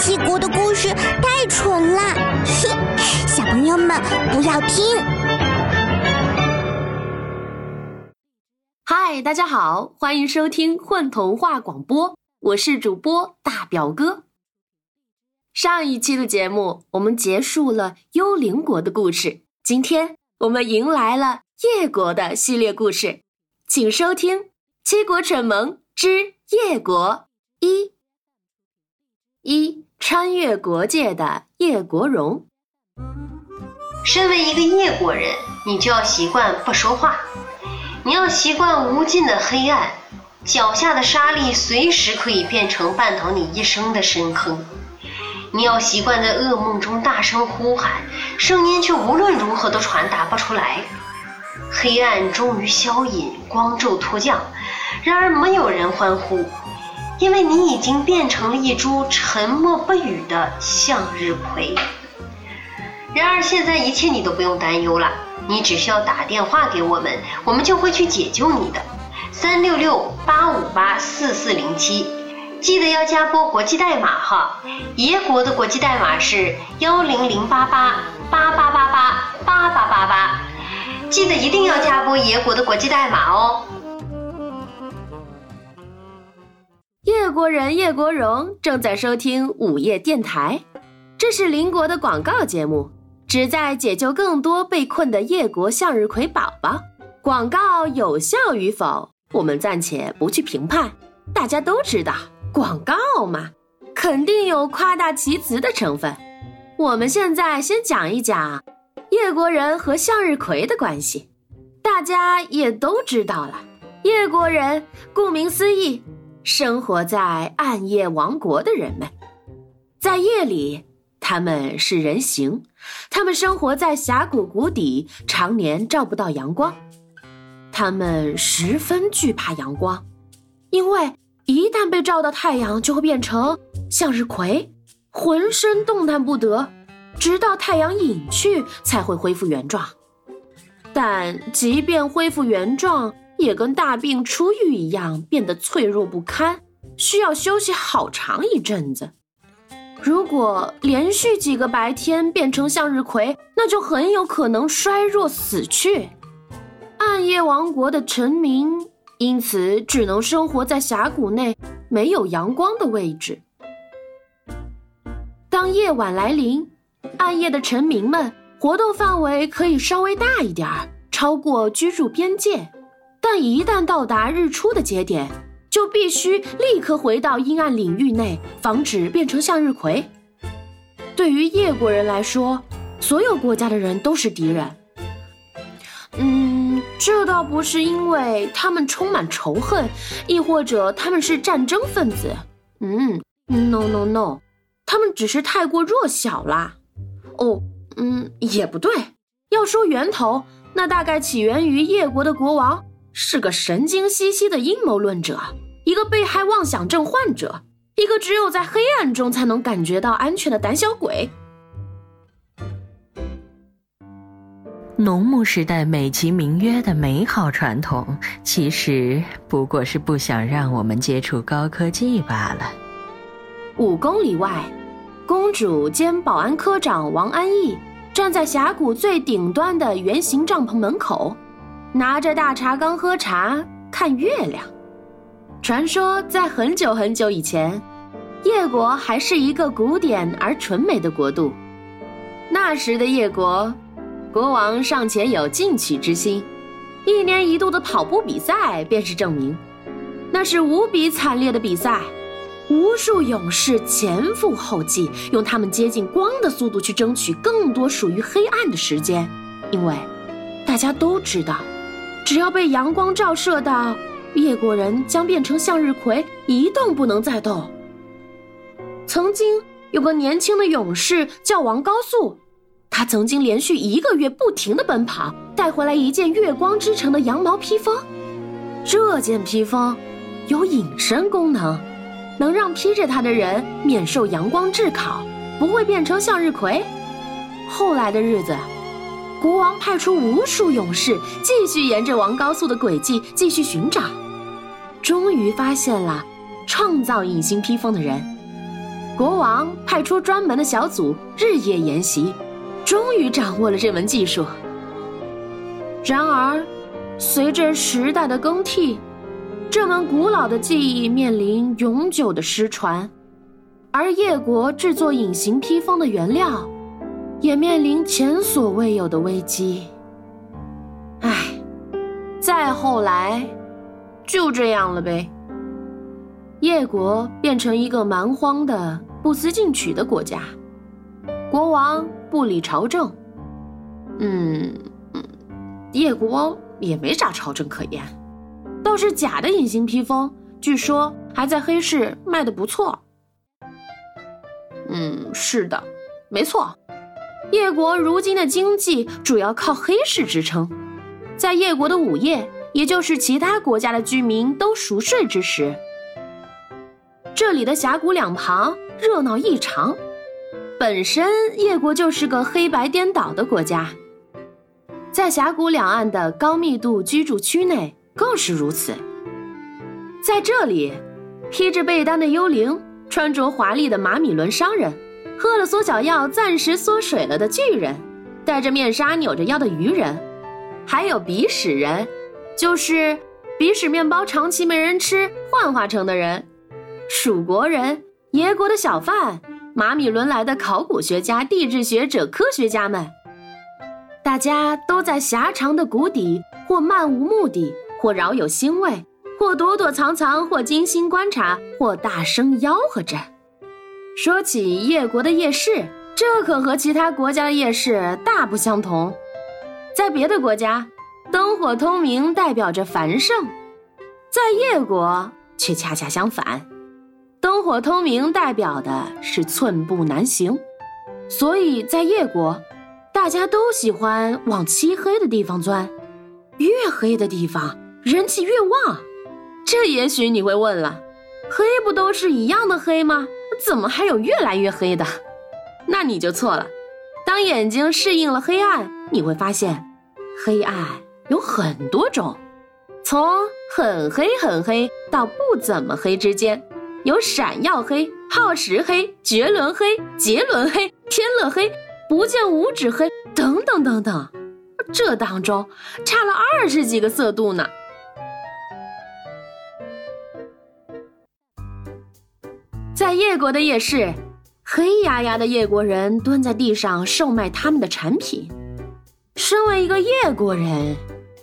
七国的故事太蠢了，小朋友们不要听。嗨，大家好，欢迎收听混童话广播，我是主播大表哥。上一期的节目，我们结束了幽灵国的故事，今天我们迎来了夜国的系列故事，请收听《七国蠢萌之夜国一》。一穿越国界的叶国荣。身为一个叶国人，你就要习惯不说话，你要习惯无尽的黑暗，脚下的沙砾随时可以变成绊倒你一生的深坑。你要习惯在噩梦中大声呼喊，声音却无论如何都传达不出来。黑暗终于消隐，光骤突降，然而没有人欢呼。因为你已经变成了一株沉默不语的向日葵。然而现在一切你都不用担忧了，你只需要打电话给我们，我们就会去解救你的。三六六八五八四四零七，记得要加拨国际代码哈。爷国的国际代码是幺零零八八八八八八八八八八，记得一定要加拨爷国的国际代码哦。叶国人叶国荣正在收听午夜电台，这是邻国的广告节目，旨在解救更多被困的叶国向日葵宝宝。广告有效与否，我们暂且不去评判。大家都知道，广告嘛，肯定有夸大其词的成分。我们现在先讲一讲叶国人和向日葵的关系。大家也都知道了，叶国人顾名思义。生活在暗夜王国的人们，在夜里，他们是人形，他们生活在峡谷谷底，常年照不到阳光。他们十分惧怕阳光，因为一旦被照到太阳，就会变成向日葵，浑身动弹不得，直到太阳隐去才会恢复原状。但即便恢复原状，也跟大病初愈一样，变得脆弱不堪，需要休息好长一阵子。如果连续几个白天变成向日葵，那就很有可能衰弱死去。暗夜王国的臣民因此只能生活在峡谷内没有阳光的位置。当夜晚来临，暗夜的臣民们活动范围可以稍微大一点儿，超过居住边界。但一旦到达日出的节点，就必须立刻回到阴暗领域内，防止变成向日葵。对于叶国人来说，所有国家的人都是敌人。嗯，这倒不是因为他们充满仇恨，亦或者他们是战争分子。嗯，no no no，他们只是太过弱小啦。哦，嗯，也不对。要说源头，那大概起源于叶国的国王。是个神经兮兮的阴谋论者，一个被害妄想症患者，一个只有在黑暗中才能感觉到安全的胆小鬼。农牧时代美其名曰的美好传统，其实不过是不想让我们接触高科技罢了。五公里外，公主兼保安科长王安忆站在峡谷最顶端的圆形帐篷门口。拿着大茶缸喝茶看月亮。传说在很久很久以前，叶国还是一个古典而纯美的国度。那时的叶国，国王尚且有进取之心，一年一度的跑步比赛便是证明。那是无比惨烈的比赛，无数勇士前赴后继，用他们接近光的速度去争取更多属于黑暗的时间，因为大家都知道。只要被阳光照射到，叶国人将变成向日葵，一动不能再动。曾经有个年轻的勇士叫王高素，他曾经连续一个月不停的奔跑，带回来一件月光织成的羊毛披风。这件披风有隐身功能，能让披着它的人免受阳光炙烤，不会变成向日葵。后来的日子。国王派出无数勇士，继续沿着王高速的轨迹继续寻找，终于发现了创造隐形披风的人。国王派出专门的小组，日夜研习，终于掌握了这门技术。然而，随着时代的更替，这门古老的技艺面临永久的失传，而叶国制作隐形披风的原料，也面临前所未有的危机。唉，再后来，就这样了呗。叶国变成一个蛮荒的、不思进取的国家，国王不理朝政。嗯嗯，叶国也没啥朝政可言，倒是假的隐形披风，据说还在黑市卖的不错。嗯，是的，没错，叶国如今的经济主要靠黑市支撑。在叶国的午夜，也就是其他国家的居民都熟睡之时。这里的峡谷两旁热闹异常，本身叶国就是个黑白颠倒的国家，在峡谷两岸的高密度居住区内更是如此。在这里，披着被单的幽灵，穿着华丽的马米伦商人，喝了缩小药暂时缩水了的巨人，戴着面纱扭着腰的鱼人，还有鼻屎人，就是鼻屎面包长期没人吃幻化成的人。蜀国人、野国的小贩、马米伦来的考古学家、地质学者、科学家们，大家都在狭长的谷底，或漫无目的，或饶有兴味，或躲躲藏藏，或精心观察，或大声吆喝着。说起夜国的夜市，这可和其他国家的夜市大不相同。在别的国家，灯火通明代表着繁盛，在夜国却恰恰相反。灯火通明代表的是寸步难行，所以在夜国，大家都喜欢往漆黑的地方钻，越黑的地方人气越旺。这也许你会问了，黑不都是一样的黑吗？怎么还有越来越黑的？那你就错了。当眼睛适应了黑暗，你会发现，黑暗有很多种，从很黑很黑到不怎么黑之间。有闪耀黑、耗时黑、绝伦黑、杰伦黑、天乐黑、不见五指黑等等等等，这当中差了二十几个色度呢。在叶国的夜市，黑压压的叶国人蹲在地上售卖他们的产品。身为一个叶国人，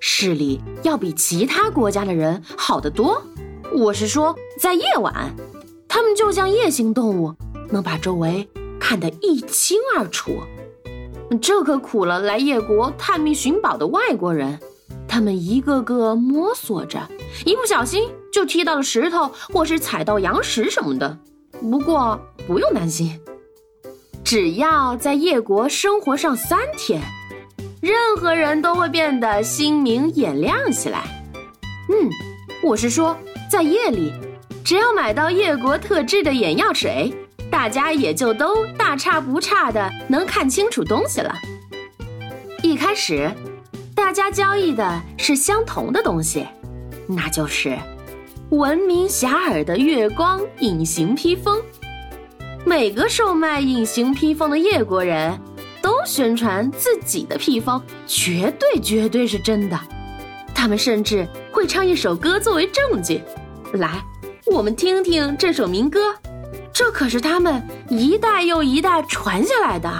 视力要比其他国家的人好得多。我是说，在夜晚，他们就像夜行动物，能把周围看得一清二楚。这可苦了来夜国探秘寻宝的外国人，他们一个个摸索着，一不小心就踢到了石头，或是踩到羊屎什么的。不过不用担心，只要在夜国生活上三天，任何人都会变得心明眼亮起来。嗯，我是说。在夜里，只要买到叶国特制的眼药水，大家也就都大差不差的能看清楚东西了。一开始，大家交易的是相同的东西，那就是闻名遐迩的月光隐形披风。每个售卖隐形披风的叶国人都宣传自己的披风绝对绝对是真的，他们甚至会唱一首歌作为证据。来，我们听听这首民歌，这可是他们一代又一代传下来的。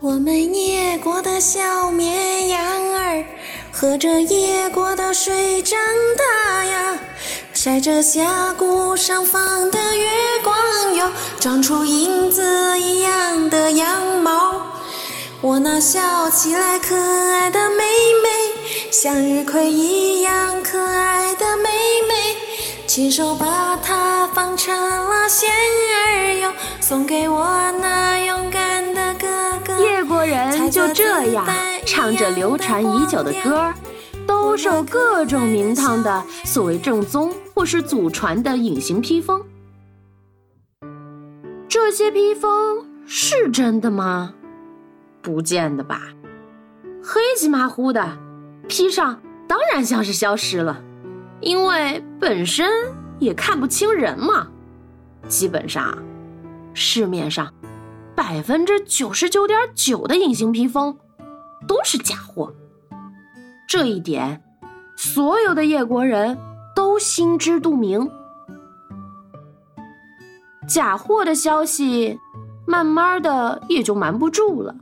我们野国的小绵羊儿，喝着野果的水长大呀，晒着峡谷上方的月光哟，长出影子一样的羊毛。我那笑起来可爱的妹妹，向日葵一样可爱的妹妹，亲手把它放成了仙儿哟，送给我那勇敢的哥哥。叶国人就这样唱着流传已久的歌儿，兜售各种名堂的所谓正宗或是祖传的隐形披风。这些披风是真的吗？不见得吧，黑漆麻糊的，披上当然像是消失了，因为本身也看不清人嘛。基本上市面上百分之九十九点九的隐形披风都是假货。这一点，所有的叶国人都心知肚明。假货的消息，慢慢的也就瞒不住了。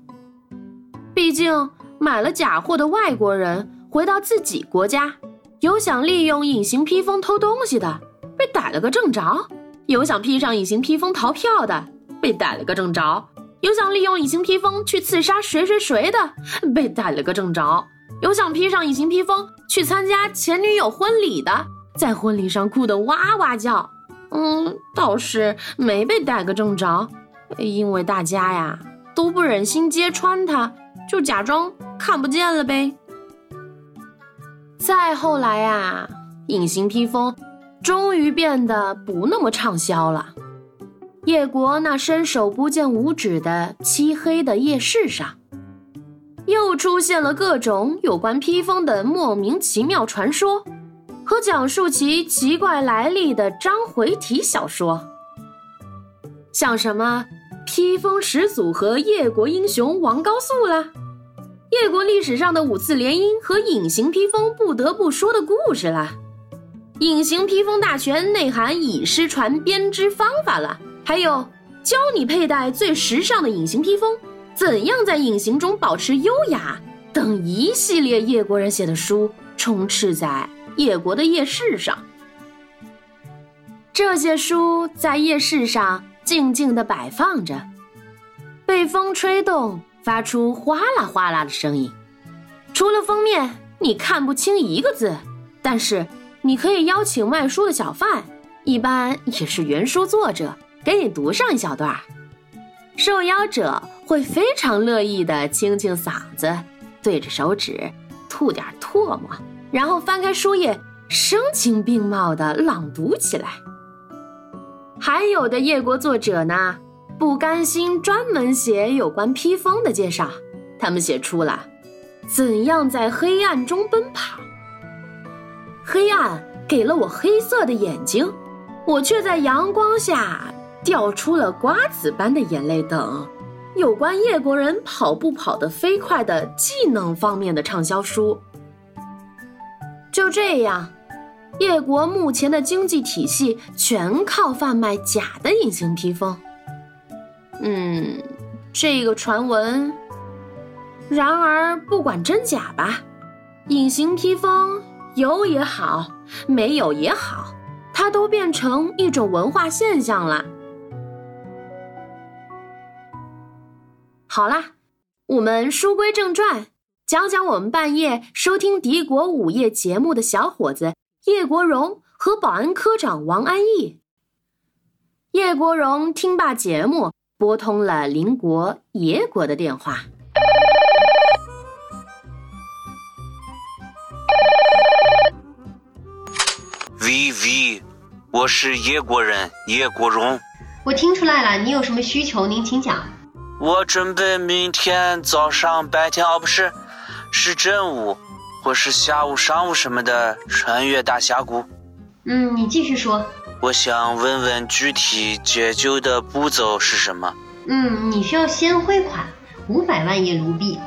毕竟买了假货的外国人回到自己国家，有想利用隐形披风偷东西的，被逮了个正着；有想披上隐形披风逃票的，被逮了个正着；有想利用隐形披风去刺杀谁谁谁的，被逮了个正着；有想披上隐形披风去参加前女友婚礼的，在婚礼上哭得哇哇叫。嗯，倒是没被逮个正着，因为大家呀都不忍心揭穿他，就假装看不见了呗。再后来呀，隐形披风终于变得不那么畅销了。叶国那伸手不见五指的漆黑的夜市上，又出现了各种有关披风的莫名其妙传说。和讲述其奇怪来历的章回体小说，像什么披风始祖和叶国英雄王高素啦，叶国历史上的五次联姻和隐形披风不得不说的故事啦，隐形披风大全内含以失传编织方法了，还有教你佩戴最时尚的隐形披风，怎样在隐形中保持优雅等一系列叶国人写的书，充斥在。叶国的夜市上，这些书在夜市上静静地摆放着，被风吹动，发出哗啦哗啦的声音。除了封面，你看不清一个字，但是你可以邀请卖书的小贩，一般也是原书作者，给你读上一小段。受邀者会非常乐意地清清嗓子，对着手指吐点唾沫。然后翻开书页，声情并茂的朗读起来。还有的叶国作者呢，不甘心专门写有关披风的介绍，他们写出了怎样在黑暗中奔跑。黑暗给了我黑色的眼睛，我却在阳光下掉出了瓜子般的眼泪等，有关叶国人跑步跑得飞快的技能方面的畅销书。就这样，叶国目前的经济体系全靠贩卖假的隐形披风。嗯，这个传闻。然而，不管真假吧，隐形披风有也好，没有也好，它都变成一种文化现象了。好啦，我们书归正传。讲讲我们半夜收听敌国午夜节目的小伙子叶国荣和保安科长王安忆。叶国荣听罢节目，拨通了邻国野国的电话。喂喂，我是野国人叶国荣。我听出来了，你有什么需求？您请讲。我准备明天早上、白天哦，不是。是正午，或是下午、上午什么的穿越大峡谷。嗯，你继续说。我想问问具体解救的步骤是什么？嗯，你需要先汇款五百万叶卢币。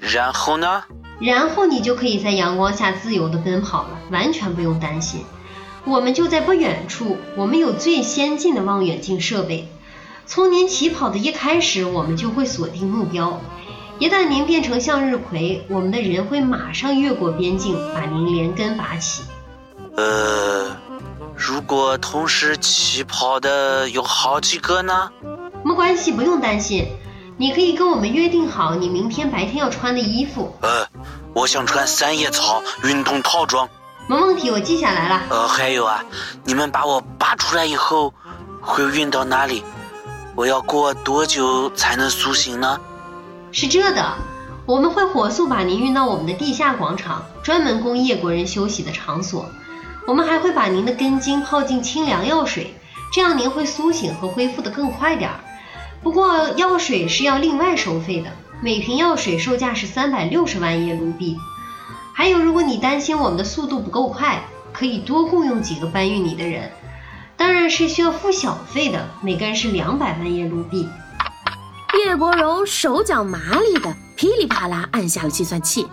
然后呢？然后你就可以在阳光下自由的奔跑了，完全不用担心。我们就在不远处，我们有最先进的望远镜设备。从您起跑的一开始，我们就会锁定目标。一旦您变成向日葵，我们的人会马上越过边境，把您连根拔起。呃，如果同时起跑的有好几个呢？没关系，不用担心。你可以跟我们约定好你明天白天要穿的衣服。呃，我想穿三叶草运动套装。没问题，我记下来了。呃，还有啊，你们把我拔出来以后会运到哪里？我要过多久才能苏醒呢？是这的，我们会火速把您运到我们的地下广场，专门供叶国人休息的场所。我们还会把您的根茎泡进清凉药水，这样您会苏醒和恢复的更快点儿。不过药水是要另外收费的，每瓶药水售价是三百六十万叶卢币。还有，如果你担心我们的速度不够快，可以多雇佣几个搬运你的人。当然是需要付小费的，每个人是两百万叶卢币。叶伯荣手脚麻利的噼里啪啦按下了计算器。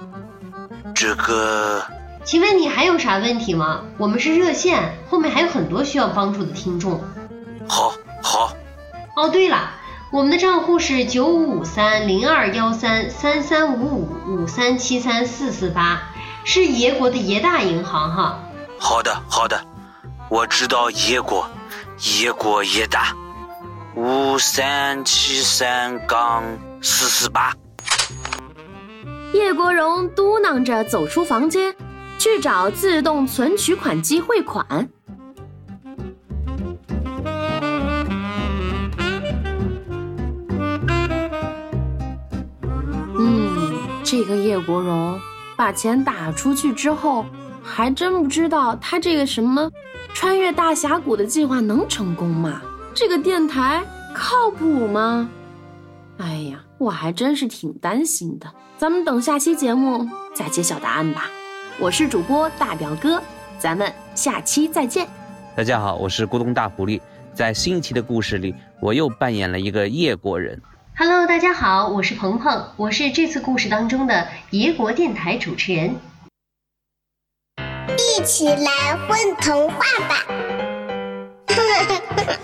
这个，请问你还有啥问题吗？我们是热线，后面还有很多需要帮助的听众。好，好。哦，对了，我们的账户是九五五三零二幺三三三五五五三七三四四八，是爷国的爷大银行哈。好的，好的，我知道爷国，爷国爷大，五三七三杠四四八。叶国荣嘟囔着走出房间，去找自动存取款机汇款。嗯，这个叶国荣把钱打出去之后，还真不知道他这个什么穿越大峡谷的计划能成功吗？这个电台靠谱吗？哎呀，我还真是挺担心的。咱们等下期节目再揭晓答案吧。我是主播大表哥，咱们下期再见。大家好，我是咕咚大狐狸。在新一期的故事里，我又扮演了一个叶国人。Hello，大家好，我是鹏鹏，我是这次故事当中的爷国电台主持人。一起来混童话吧！